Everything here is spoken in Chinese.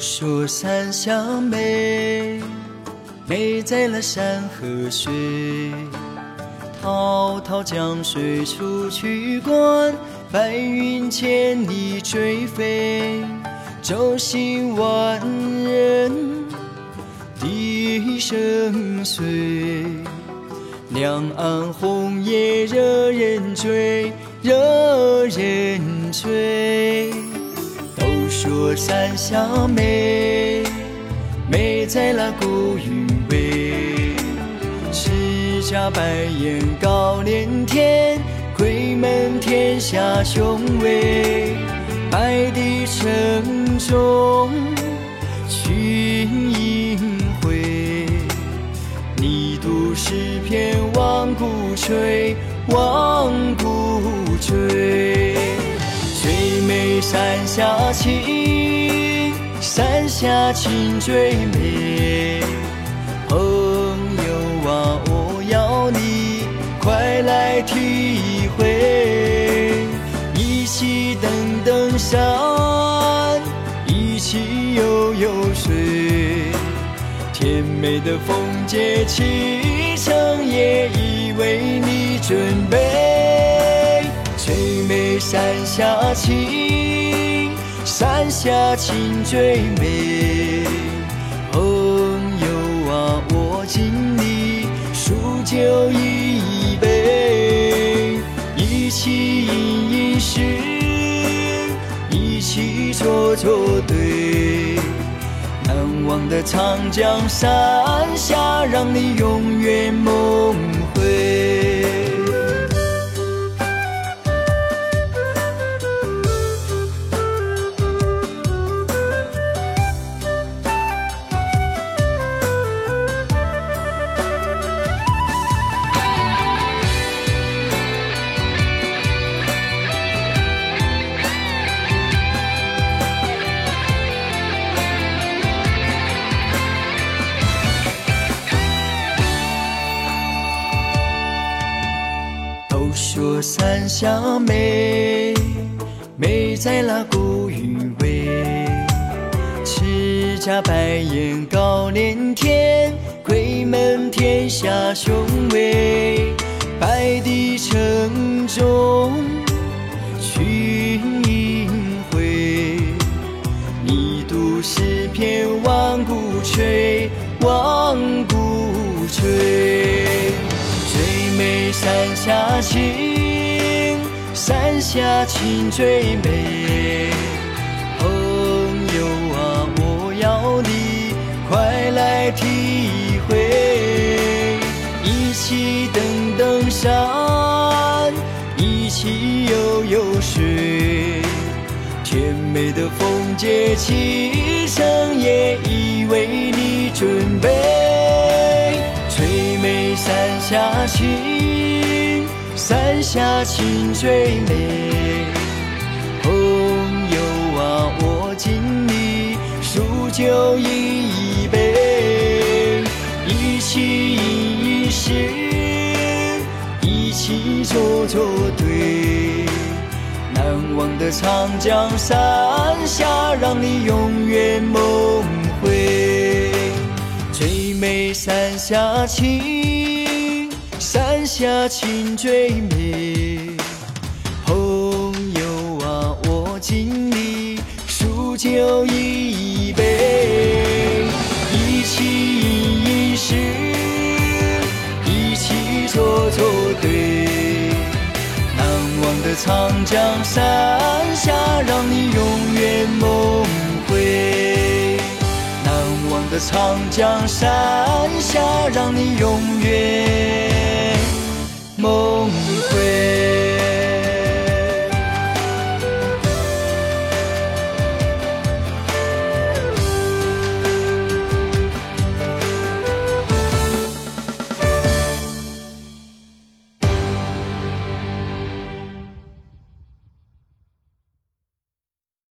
说山下美，美在了山和水。滔滔江水出去关，白云千里追飞。舟行万人笛声碎，两岸红叶惹人醉，惹人醉。说山下美，美在那古韵味。赤甲白眼高连天，鬼门天下雄伟。白帝城中群英辉，你读诗篇万古垂，万古山下情，山下情最美。朋友啊，我要你快来体会。一起登登山，一起游游水。甜美的风景，启程也已为你准备。最美山下情。山下情最美，朋友啊，我敬你数酒一杯，一起吟吟诗，一起作作对。难忘的长江山下，让你永远梦山下美，美在那古韵味。赤甲白眼高连天，鬼门天下雄伟。白帝城中群英辉，你读诗篇万古垂，万古垂。最美山下情，下情最美。朋友啊，我要你快来体会。一起登登山，一起游游水。甜美的风景，启程也已为你准备。最美山下情。山下情最美，朋友啊，我敬你数酒饮一杯，一起吟一诗，一起作作对。难忘的长江山下，让你永远梦回。最美山下情。山下情最美，朋友啊，我敬你数酒一杯，一起吟吟诗，一起做作对。难忘的长江山下，让你永远梦回。难忘的长江山下，让你永远。梦。